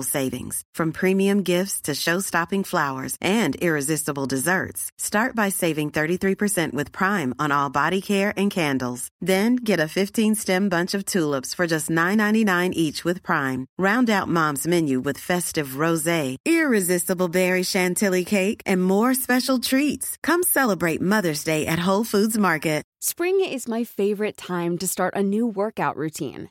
savings. From premium gifts to show-stopping flowers and irresistible desserts. Start by saving 33% with Prime on all body care and candles. Then get a 15-stem bunch of tulips for just $9.99 each with Prime. Round out Mom's menu with festive rosé, irresistible berry chantilly cake, and more special treats. Come celebrate Mother's Day at Whole Foods Market. Spring is my favorite time to start a new workout routine.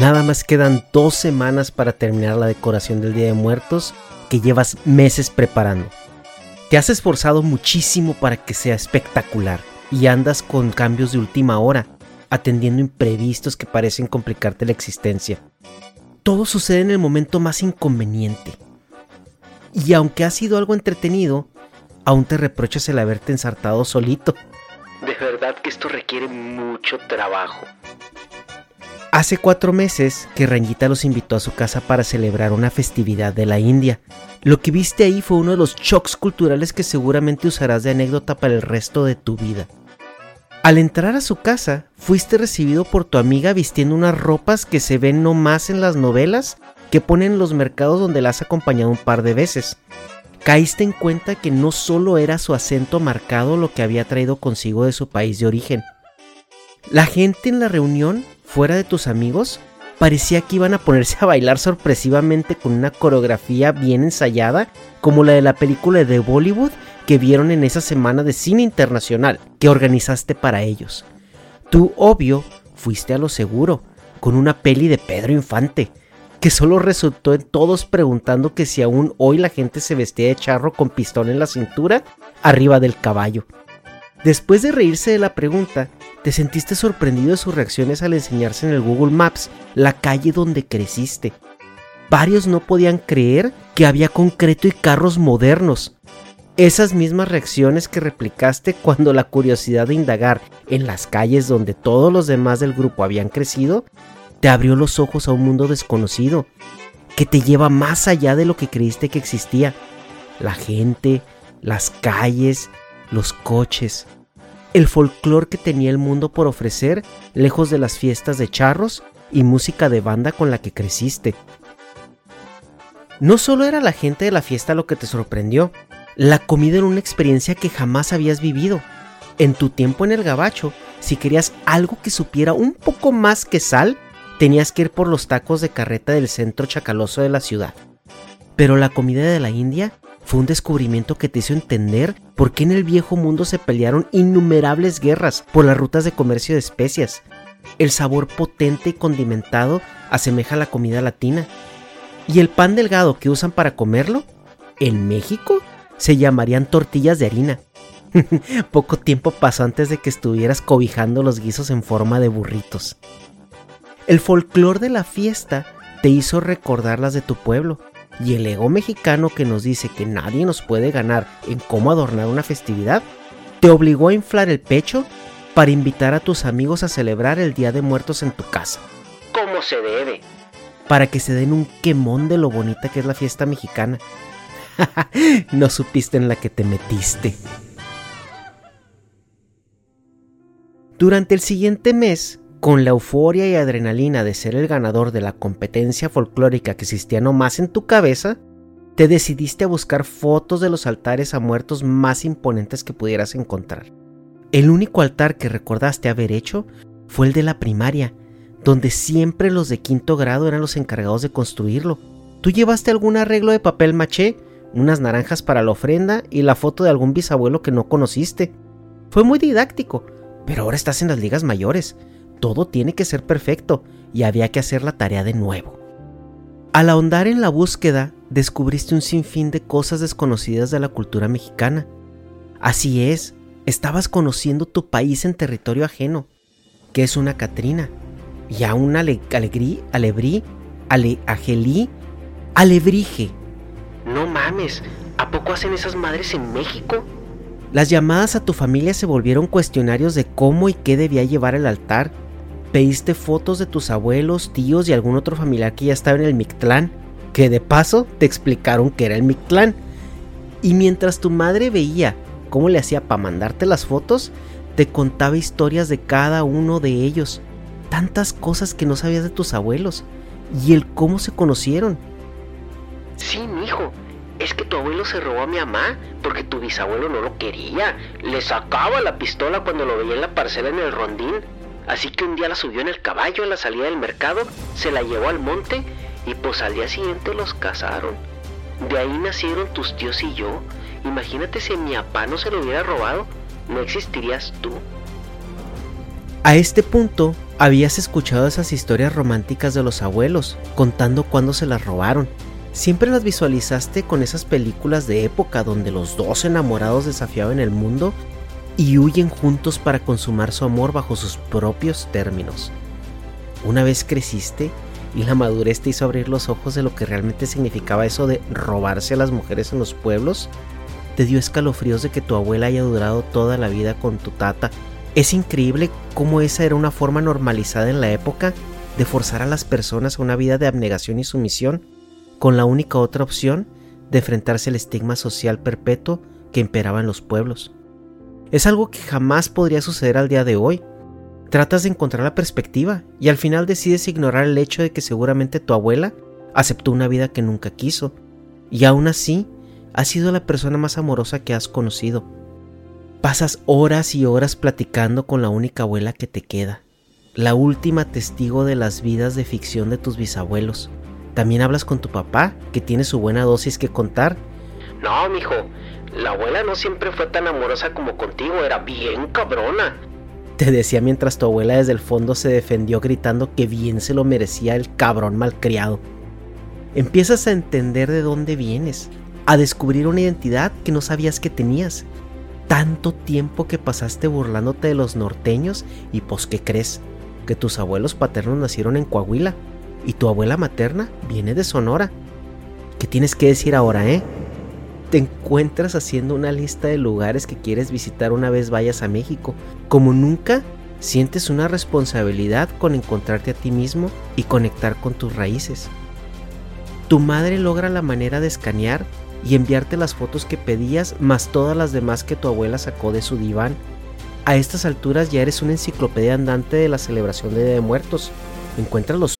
Nada más quedan dos semanas para terminar la decoración del Día de Muertos que llevas meses preparando. Te has esforzado muchísimo para que sea espectacular y andas con cambios de última hora, atendiendo imprevistos que parecen complicarte la existencia. Todo sucede en el momento más inconveniente. Y aunque ha sido algo entretenido, aún te reprochas el haberte ensartado solito. De verdad que esto requiere mucho trabajo. Hace cuatro meses que Rangita los invitó a su casa para celebrar una festividad de la India. Lo que viste ahí fue uno de los shocks culturales que seguramente usarás de anécdota para el resto de tu vida. Al entrar a su casa, fuiste recibido por tu amiga vistiendo unas ropas que se ven no más en las novelas que ponen en los mercados donde la has acompañado un par de veces. Caíste en cuenta que no solo era su acento marcado lo que había traído consigo de su país de origen. La gente en la reunión fuera de tus amigos, parecía que iban a ponerse a bailar sorpresivamente con una coreografía bien ensayada, como la de la película de Bollywood que vieron en esa semana de cine internacional que organizaste para ellos. Tú, obvio, fuiste a lo seguro, con una peli de Pedro Infante, que solo resultó en todos preguntando que si aún hoy la gente se vestía de charro con pistón en la cintura, arriba del caballo. Después de reírse de la pregunta, te sentiste sorprendido de sus reacciones al enseñarse en el Google Maps la calle donde creciste. Varios no podían creer que había concreto y carros modernos. Esas mismas reacciones que replicaste cuando la curiosidad de indagar en las calles donde todos los demás del grupo habían crecido, te abrió los ojos a un mundo desconocido, que te lleva más allá de lo que creíste que existía. La gente, las calles, los coches, el folclore que tenía el mundo por ofrecer lejos de las fiestas de charros y música de banda con la que creciste. No solo era la gente de la fiesta lo que te sorprendió, la comida era una experiencia que jamás habías vivido. En tu tiempo en el gabacho, si querías algo que supiera un poco más que sal, tenías que ir por los tacos de carreta del centro chacaloso de la ciudad. Pero la comida de la India fue un descubrimiento que te hizo entender por qué en el viejo mundo se pelearon innumerables guerras por las rutas de comercio de especias. El sabor potente y condimentado asemeja a la comida latina. ¿Y el pan delgado que usan para comerlo? En México se llamarían tortillas de harina. Poco tiempo pasó antes de que estuvieras cobijando los guisos en forma de burritos. El folclor de la fiesta te hizo recordar las de tu pueblo, y el ego mexicano que nos dice que nadie nos puede ganar en cómo adornar una festividad, te obligó a inflar el pecho para invitar a tus amigos a celebrar el Día de Muertos en tu casa. Como se debe. Para que se den un quemón de lo bonita que es la fiesta mexicana. no supiste en la que te metiste. Durante el siguiente mes, con la euforia y adrenalina de ser el ganador de la competencia folclórica que existía nomás en tu cabeza, te decidiste a buscar fotos de los altares a muertos más imponentes que pudieras encontrar. El único altar que recordaste haber hecho fue el de la primaria, donde siempre los de quinto grado eran los encargados de construirlo. Tú llevaste algún arreglo de papel maché, unas naranjas para la ofrenda y la foto de algún bisabuelo que no conociste. Fue muy didáctico, pero ahora estás en las ligas mayores. Todo tiene que ser perfecto y había que hacer la tarea de nuevo. Al ahondar en la búsqueda, descubriste un sinfín de cosas desconocidas de la cultura mexicana. Así es, estabas conociendo tu país en territorio ajeno, que es una Catrina, y a una alegrí, alebrí, ale, agelí, alebrije. No mames, ¿a poco hacen esas madres en México? Las llamadas a tu familia se volvieron cuestionarios de cómo y qué debía llevar el altar. Pediste fotos de tus abuelos, tíos y algún otro familiar que ya estaba en el Mictlán, que de paso te explicaron que era el Mictlán. Y mientras tu madre veía cómo le hacía para mandarte las fotos, te contaba historias de cada uno de ellos, tantas cosas que no sabías de tus abuelos y el cómo se conocieron. Sí, mijo, es que tu abuelo se robó a mi mamá porque tu bisabuelo no lo quería. Le sacaba la pistola cuando lo veía en la parcela en el rondín. Así que un día la subió en el caballo a la salida del mercado, se la llevó al monte y pues al día siguiente los casaron. De ahí nacieron tus tíos y yo. Imagínate si mi papá no se lo hubiera robado, no existirías tú. A este punto, habías escuchado esas historias románticas de los abuelos, contando cuándo se las robaron. Siempre las visualizaste con esas películas de época donde los dos enamorados desafiaban el mundo y huyen juntos para consumar su amor bajo sus propios términos. Una vez creciste y la madurez te hizo abrir los ojos de lo que realmente significaba eso de robarse a las mujeres en los pueblos, te dio escalofríos de que tu abuela haya durado toda la vida con tu tata es increíble cómo esa era una forma normalizada en la época de forzar a las personas a una vida de abnegación y sumisión, con la única otra opción de enfrentarse al estigma social perpetuo que imperaba en los pueblos. Es algo que jamás podría suceder al día de hoy. Tratas de encontrar la perspectiva y al final decides ignorar el hecho de que seguramente tu abuela aceptó una vida que nunca quiso, y aún así ha sido la persona más amorosa que has conocido. Pasas horas y horas platicando con la única abuela que te queda, la última testigo de las vidas de ficción de tus bisabuelos. También hablas con tu papá, que tiene su buena dosis que contar. No, mijo, la abuela no siempre fue tan amorosa como contigo, era bien cabrona. Te decía mientras tu abuela desde el fondo se defendió gritando que bien se lo merecía el cabrón malcriado. Empiezas a entender de dónde vienes, a descubrir una identidad que no sabías que tenías tanto tiempo que pasaste burlándote de los norteños y pues ¿qué crees? Que tus abuelos paternos nacieron en Coahuila y tu abuela materna viene de Sonora. ¿Qué tienes que decir ahora, eh? Te encuentras haciendo una lista de lugares que quieres visitar una vez vayas a México. Como nunca, sientes una responsabilidad con encontrarte a ti mismo y conectar con tus raíces. Tu madre logra la manera de escanear y enviarte las fotos que pedías más todas las demás que tu abuela sacó de su diván. A estas alturas ya eres una enciclopedia andante de la celebración de Día de Muertos. Encuentra los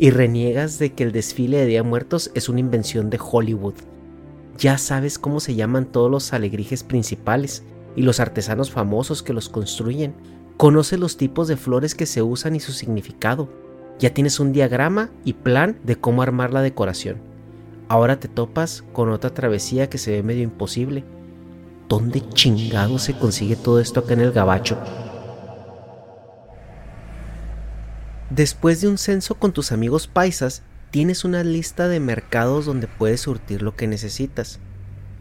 y reniegas de que el desfile de Día Muertos es una invención de Hollywood. Ya sabes cómo se llaman todos los alegrijes principales y los artesanos famosos que los construyen. Conoces los tipos de flores que se usan y su significado. Ya tienes un diagrama y plan de cómo armar la decoración. Ahora te topas con otra travesía que se ve medio imposible. ¿Dónde chingado se consigue todo esto acá en el gabacho? Después de un censo con tus amigos paisas, tienes una lista de mercados donde puedes surtir lo que necesitas.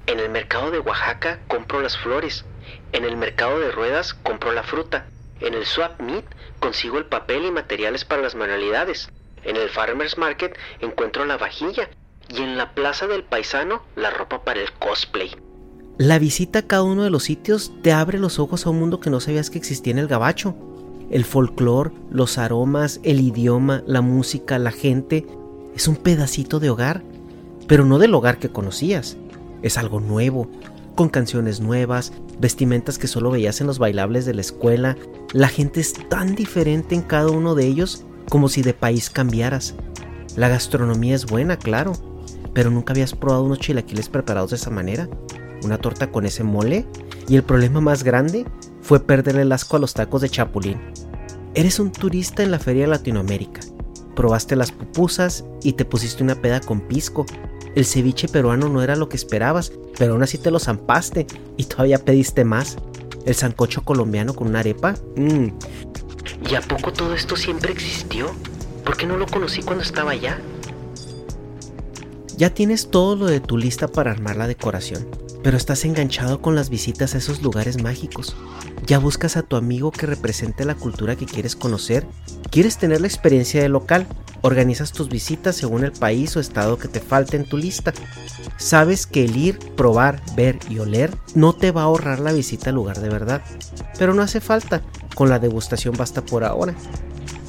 En el mercado de Oaxaca compro las flores. En el mercado de ruedas compro la fruta. En el Swap Meet consigo el papel y materiales para las manualidades. En el Farmers Market encuentro la vajilla. Y en la Plaza del Paisano la ropa para el cosplay. La visita a cada uno de los sitios te abre los ojos a un mundo que no sabías que existía en el gabacho. El folclore, los aromas, el idioma, la música, la gente, es un pedacito de hogar, pero no del hogar que conocías. Es algo nuevo, con canciones nuevas, vestimentas que solo veías en los bailables de la escuela. La gente es tan diferente en cada uno de ellos como si de país cambiaras. La gastronomía es buena, claro, pero nunca habías probado unos chilaquiles preparados de esa manera, una torta con ese mole, y el problema más grande fue perderle el asco a los tacos de chapulín. Eres un turista en la Feria de Latinoamérica. Probaste las pupusas y te pusiste una peda con pisco. El ceviche peruano no era lo que esperabas, pero aún así te lo zampaste y todavía pediste más. El sancocho colombiano con una arepa. Mmm. ¿Y a poco todo esto siempre existió? ¿Por qué no lo conocí cuando estaba allá? Ya tienes todo lo de tu lista para armar la decoración pero estás enganchado con las visitas a esos lugares mágicos. Ya buscas a tu amigo que represente la cultura que quieres conocer. Quieres tener la experiencia de local. Organizas tus visitas según el país o estado que te falte en tu lista. Sabes que el ir, probar, ver y oler no te va a ahorrar la visita al lugar de verdad. Pero no hace falta. Con la degustación basta por ahora.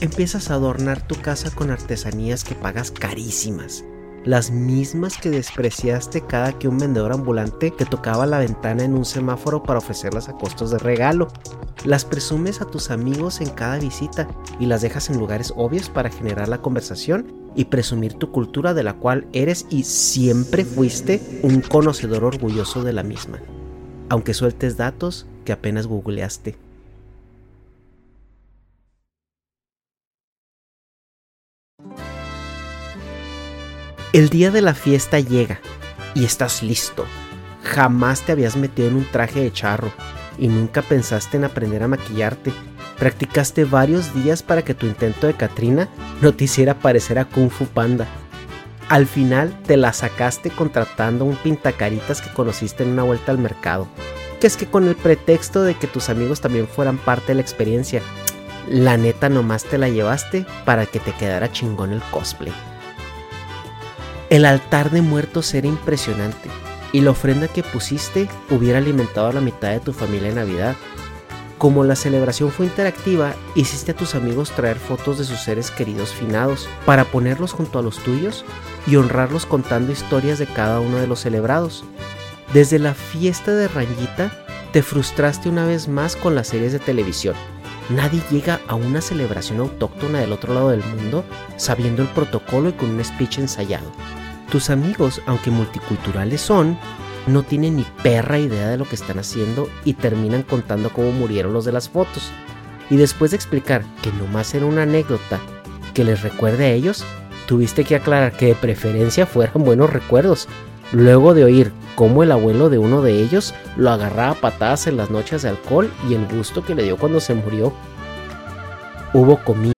Empiezas a adornar tu casa con artesanías que pagas carísimas las mismas que despreciaste cada que un vendedor ambulante te tocaba la ventana en un semáforo para ofrecerlas a costos de regalo. Las presumes a tus amigos en cada visita y las dejas en lugares obvios para generar la conversación y presumir tu cultura de la cual eres y siempre fuiste un conocedor orgulloso de la misma, aunque sueltes datos que apenas googleaste. El día de la fiesta llega y estás listo. Jamás te habías metido en un traje de charro y nunca pensaste en aprender a maquillarte. Practicaste varios días para que tu intento de Katrina no te hiciera parecer a Kung Fu Panda. Al final te la sacaste contratando un pintacaritas que conociste en una vuelta al mercado. Que es que con el pretexto de que tus amigos también fueran parte de la experiencia, la neta nomás te la llevaste para que te quedara chingón el cosplay. El altar de muertos era impresionante y la ofrenda que pusiste hubiera alimentado a la mitad de tu familia en Navidad. Como la celebración fue interactiva, hiciste a tus amigos traer fotos de sus seres queridos finados para ponerlos junto a los tuyos y honrarlos contando historias de cada uno de los celebrados. Desde la fiesta de Rangita, te frustraste una vez más con las series de televisión. Nadie llega a una celebración autóctona del otro lado del mundo sabiendo el protocolo y con un speech ensayado. Tus amigos, aunque multiculturales son, no tienen ni perra idea de lo que están haciendo y terminan contando cómo murieron los de las fotos. Y después de explicar que nomás era una anécdota que les recuerde a ellos, tuviste que aclarar que de preferencia fueran buenos recuerdos. Luego de oír cómo el abuelo de uno de ellos lo agarraba a patadas en las noches de alcohol y el gusto que le dio cuando se murió. Hubo comida.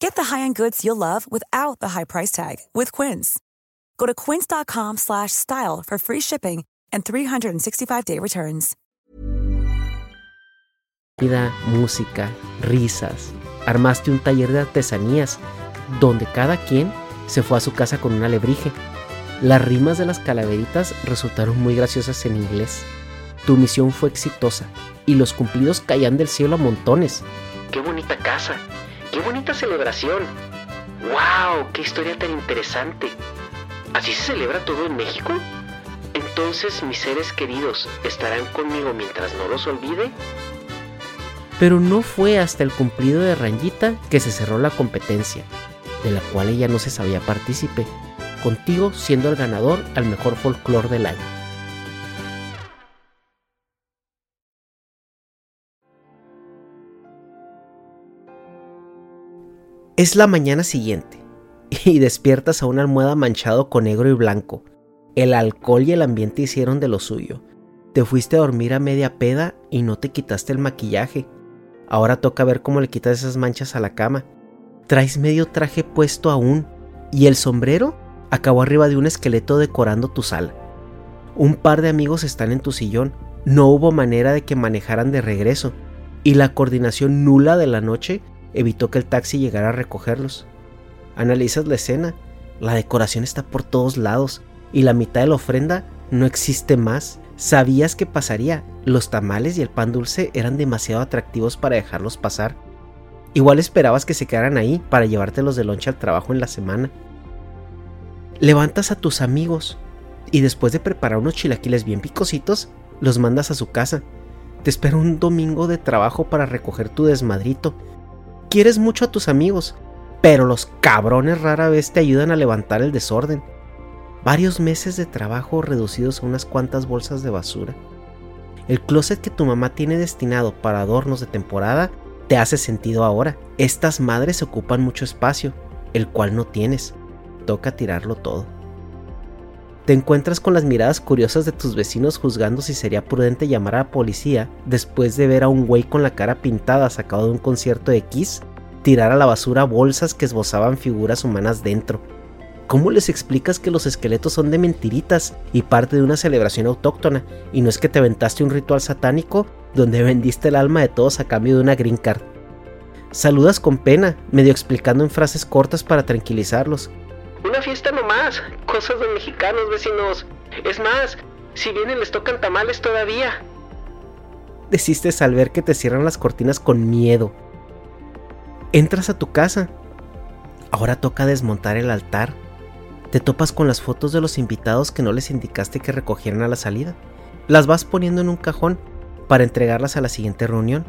Get the high-end goods you'll love without the high price tag with Quince. Go to quince.com/style for free shipping and 365-day returns. Vida, música, risas. Armaste un taller de artesanías donde cada quien se fue a su casa con un alebrije. Las rimas de las calaveritas resultaron muy graciosas en inglés. Tu misión fue exitosa y los cumplidos caían del cielo a montones. ¡Qué bonita casa! ¡Qué bonita celebración! ¡Wow! ¡Qué historia tan interesante! ¿Así se celebra todo en México? Entonces mis seres queridos estarán conmigo mientras no los olvide. Pero no fue hasta el cumplido de Rangita que se cerró la competencia, de la cual ella no se sabía partícipe, contigo siendo el ganador al mejor folclore del año. Es la mañana siguiente y despiertas a una almohada manchado con negro y blanco. El alcohol y el ambiente hicieron de lo suyo. Te fuiste a dormir a media peda y no te quitaste el maquillaje. Ahora toca ver cómo le quitas esas manchas a la cama. Traes medio traje puesto aún y el sombrero acabó arriba de un esqueleto decorando tu sala. Un par de amigos están en tu sillón. No hubo manera de que manejaran de regreso y la coordinación nula de la noche evitó que el taxi llegara a recogerlos. Analizas la escena, la decoración está por todos lados y la mitad de la ofrenda no existe más. Sabías que pasaría, los tamales y el pan dulce eran demasiado atractivos para dejarlos pasar. Igual esperabas que se quedaran ahí para llevártelos de lonche al trabajo en la semana. Levantas a tus amigos y después de preparar unos chilaquiles bien picositos, los mandas a su casa. Te espera un domingo de trabajo para recoger tu desmadrito Quieres mucho a tus amigos, pero los cabrones rara vez te ayudan a levantar el desorden. Varios meses de trabajo reducidos a unas cuantas bolsas de basura. El closet que tu mamá tiene destinado para adornos de temporada te hace sentido ahora. Estas madres ocupan mucho espacio, el cual no tienes. Toca tirarlo todo. Te encuentras con las miradas curiosas de tus vecinos juzgando si sería prudente llamar a la policía después de ver a un güey con la cara pintada sacado de un concierto de Kiss tirar a la basura bolsas que esbozaban figuras humanas dentro. ¿Cómo les explicas que los esqueletos son de mentiritas y parte de una celebración autóctona y no es que te aventaste un ritual satánico donde vendiste el alma de todos a cambio de una green card? Saludas con pena, medio explicando en frases cortas para tranquilizarlos. Una fiesta nomás, cosas de mexicanos vecinos. Es más, si vienen les tocan tamales todavía. Desistes al ver que te cierran las cortinas con miedo. Entras a tu casa. Ahora toca desmontar el altar. Te topas con las fotos de los invitados que no les indicaste que recogieran a la salida. Las vas poniendo en un cajón para entregarlas a la siguiente reunión.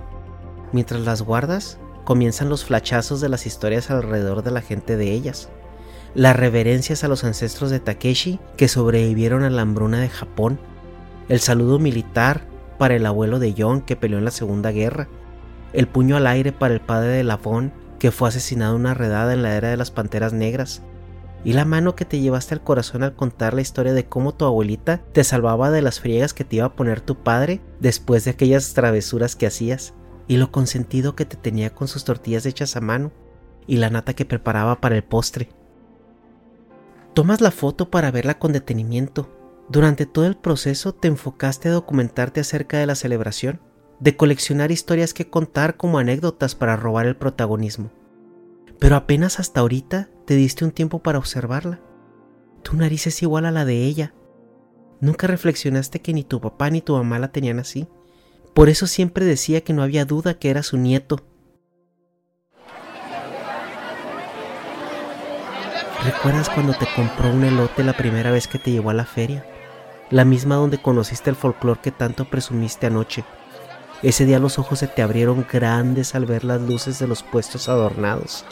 Mientras las guardas, comienzan los flachazos de las historias alrededor de la gente de ellas. Las reverencias a los ancestros de Takeshi que sobrevivieron a la hambruna de Japón. El saludo militar para el abuelo de John que peleó en la Segunda Guerra el puño al aire para el padre de Lafon, que fue asesinado en una redada en la era de las panteras negras, y la mano que te llevaste al corazón al contar la historia de cómo tu abuelita te salvaba de las friegas que te iba a poner tu padre después de aquellas travesuras que hacías, y lo consentido que te tenía con sus tortillas hechas a mano, y la nata que preparaba para el postre. Tomas la foto para verla con detenimiento. Durante todo el proceso te enfocaste a documentarte acerca de la celebración de coleccionar historias que contar como anécdotas para robar el protagonismo. Pero apenas hasta ahorita te diste un tiempo para observarla. Tu nariz es igual a la de ella. Nunca reflexionaste que ni tu papá ni tu mamá la tenían así. Por eso siempre decía que no había duda que era su nieto. ¿Recuerdas cuando te compró un elote la primera vez que te llevó a la feria? la misma donde conociste el folclore que tanto presumiste anoche. Ese día los ojos se te abrieron grandes al ver las luces de los puestos adornados.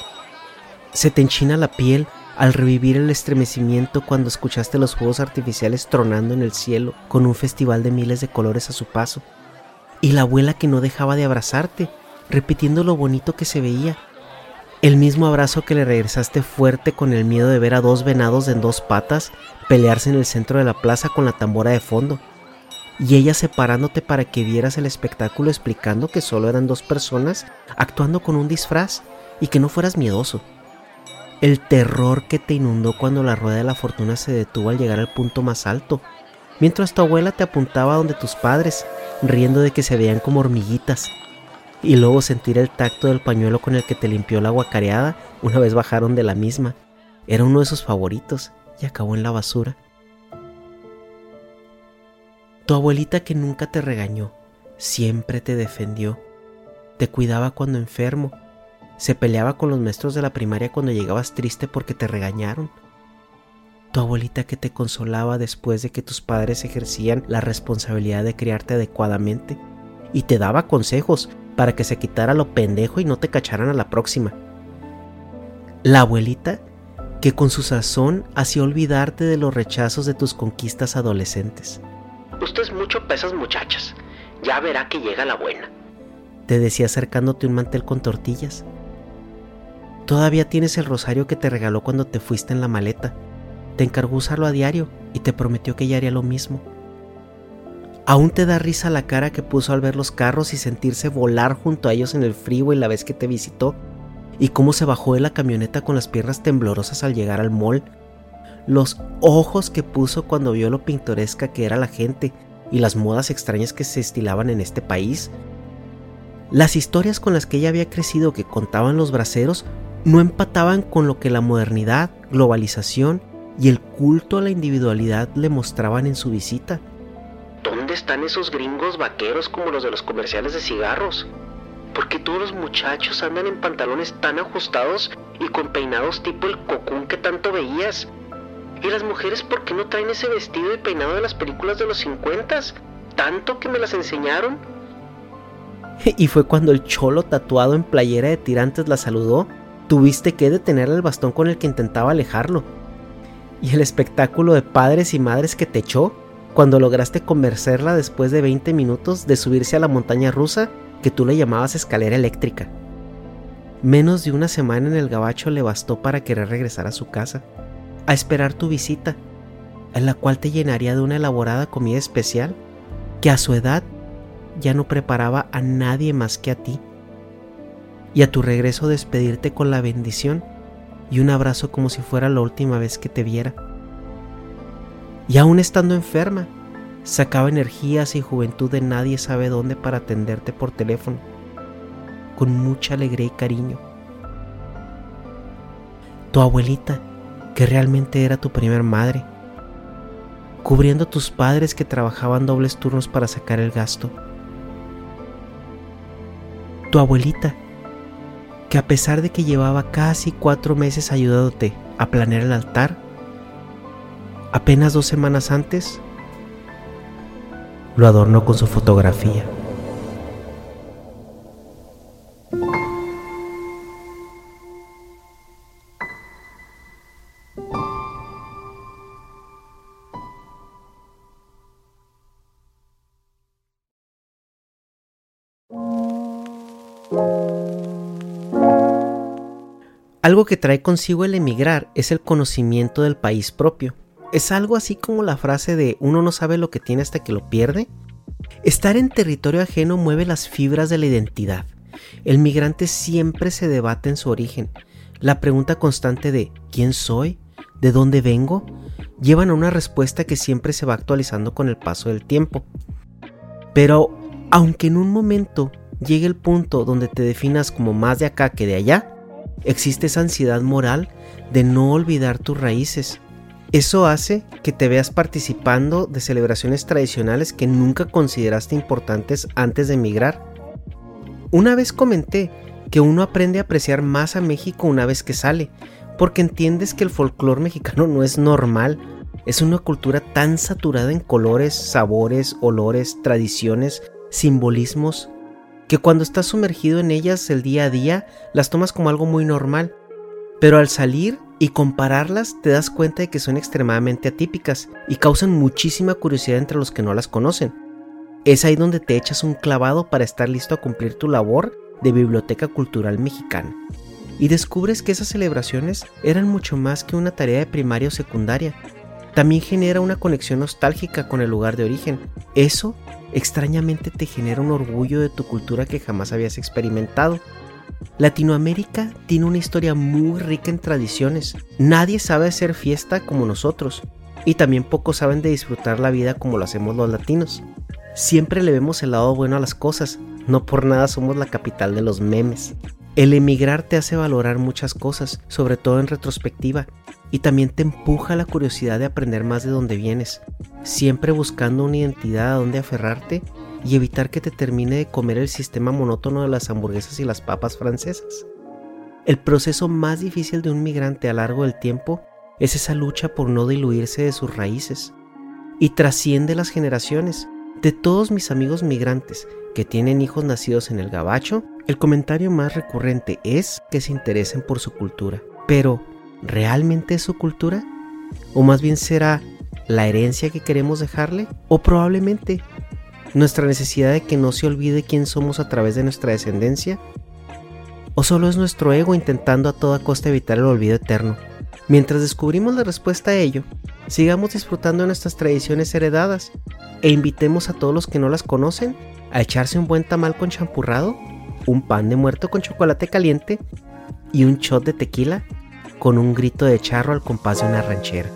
Se te enchina la piel al revivir el estremecimiento cuando escuchaste los fuegos artificiales tronando en el cielo con un festival de miles de colores a su paso. Y la abuela que no dejaba de abrazarte, repitiendo lo bonito que se veía. El mismo abrazo que le regresaste fuerte con el miedo de ver a dos venados en dos patas pelearse en el centro de la plaza con la tambora de fondo. Y ella separándote para que vieras el espectáculo explicando que solo eran dos personas actuando con un disfraz y que no fueras miedoso el terror que te inundó cuando la rueda de la fortuna se detuvo al llegar al punto más alto, mientras tu abuela te apuntaba donde tus padres, riendo de que se veían como hormiguitas, y luego sentir el tacto del pañuelo con el que te limpió la guacareada una vez bajaron de la misma. Era uno de sus favoritos y acabó en la basura. Tu abuelita que nunca te regañó, siempre te defendió, te cuidaba cuando enfermo se peleaba con los maestros de la primaria cuando llegabas triste porque te regañaron. Tu abuelita que te consolaba después de que tus padres ejercían la responsabilidad de criarte adecuadamente y te daba consejos para que se quitara lo pendejo y no te cacharan a la próxima. La abuelita que con su sazón hacía olvidarte de los rechazos de tus conquistas adolescentes. Usted es mucho pesas muchachas. Ya verá que llega la buena. Te decía acercándote un mantel con tortillas. Todavía tienes el rosario que te regaló cuando te fuiste en la maleta. Te encargó usarlo a diario y te prometió que ella haría lo mismo. Aún te da risa la cara que puso al ver los carros y sentirse volar junto a ellos en el frío y la vez que te visitó, y cómo se bajó de la camioneta con las piernas temblorosas al llegar al mall. Los ojos que puso cuando vio lo pintoresca que era la gente y las modas extrañas que se estilaban en este país. Las historias con las que ella había crecido que contaban los braceros no empataban con lo que la modernidad, globalización y el culto a la individualidad le mostraban en su visita. ¿Dónde están esos gringos vaqueros como los de los comerciales de cigarros? ¿Por qué todos los muchachos andan en pantalones tan ajustados y con peinados tipo el cocún que tanto veías? ¿Y las mujeres por qué no traen ese vestido y peinado de las películas de los 50? Tanto que me las enseñaron. Y fue cuando el cholo tatuado en playera de tirantes la saludó tuviste que detener el bastón con el que intentaba alejarlo. Y el espectáculo de padres y madres que te echó cuando lograste convencerla después de 20 minutos de subirse a la montaña rusa que tú le llamabas escalera eléctrica. Menos de una semana en el gabacho le bastó para querer regresar a su casa, a esperar tu visita, en la cual te llenaría de una elaborada comida especial que a su edad ya no preparaba a nadie más que a ti y a tu regreso despedirte con la bendición y un abrazo como si fuera la última vez que te viera. Y aún estando enferma, sacaba energías y juventud de nadie sabe dónde para atenderte por teléfono, con mucha alegría y cariño. Tu abuelita, que realmente era tu primer madre, cubriendo a tus padres que trabajaban dobles turnos para sacar el gasto. Tu abuelita, que a pesar de que llevaba casi cuatro meses ayudándote a planear el altar, apenas dos semanas antes lo adornó con su fotografía. Algo que trae consigo el emigrar es el conocimiento del país propio. Es algo así como la frase de uno no sabe lo que tiene hasta que lo pierde. Estar en territorio ajeno mueve las fibras de la identidad. El migrante siempre se debate en su origen. La pregunta constante de ¿quién soy? ¿De dónde vengo? llevan a una respuesta que siempre se va actualizando con el paso del tiempo. Pero aunque en un momento llegue el punto donde te definas como más de acá que de allá, existe esa ansiedad moral de no olvidar tus raíces. Eso hace que te veas participando de celebraciones tradicionales que nunca consideraste importantes antes de emigrar. Una vez comenté que uno aprende a apreciar más a México una vez que sale, porque entiendes que el folclore mexicano no es normal, es una cultura tan saturada en colores, sabores, olores, tradiciones, simbolismos, que cuando estás sumergido en ellas el día a día, las tomas como algo muy normal. Pero al salir y compararlas te das cuenta de que son extremadamente atípicas y causan muchísima curiosidad entre los que no las conocen. Es ahí donde te echas un clavado para estar listo a cumplir tu labor de biblioteca cultural mexicana. Y descubres que esas celebraciones eran mucho más que una tarea de primaria o secundaria, también genera una conexión nostálgica con el lugar de origen. Eso extrañamente te genera un orgullo de tu cultura que jamás habías experimentado. Latinoamérica tiene una historia muy rica en tradiciones. Nadie sabe hacer fiesta como nosotros. Y también pocos saben de disfrutar la vida como lo hacemos los latinos. Siempre le vemos el lado bueno a las cosas. No por nada somos la capital de los memes. El emigrar te hace valorar muchas cosas, sobre todo en retrospectiva, y también te empuja la curiosidad de aprender más de dónde vienes, siempre buscando una identidad a donde aferrarte y evitar que te termine de comer el sistema monótono de las hamburguesas y las papas francesas. El proceso más difícil de un migrante a largo del tiempo es esa lucha por no diluirse de sus raíces y trasciende las generaciones. De todos mis amigos migrantes que tienen hijos nacidos en el gabacho, el comentario más recurrente es que se interesen por su cultura. Pero, ¿realmente es su cultura? ¿O más bien será la herencia que queremos dejarle? ¿O probablemente nuestra necesidad de que no se olvide quién somos a través de nuestra descendencia? ¿O solo es nuestro ego intentando a toda costa evitar el olvido eterno? Mientras descubrimos la respuesta a ello, sigamos disfrutando de nuestras tradiciones heredadas e invitemos a todos los que no las conocen a echarse un buen tamal con champurrado, un pan de muerto con chocolate caliente y un shot de tequila con un grito de charro al compás de una ranchera.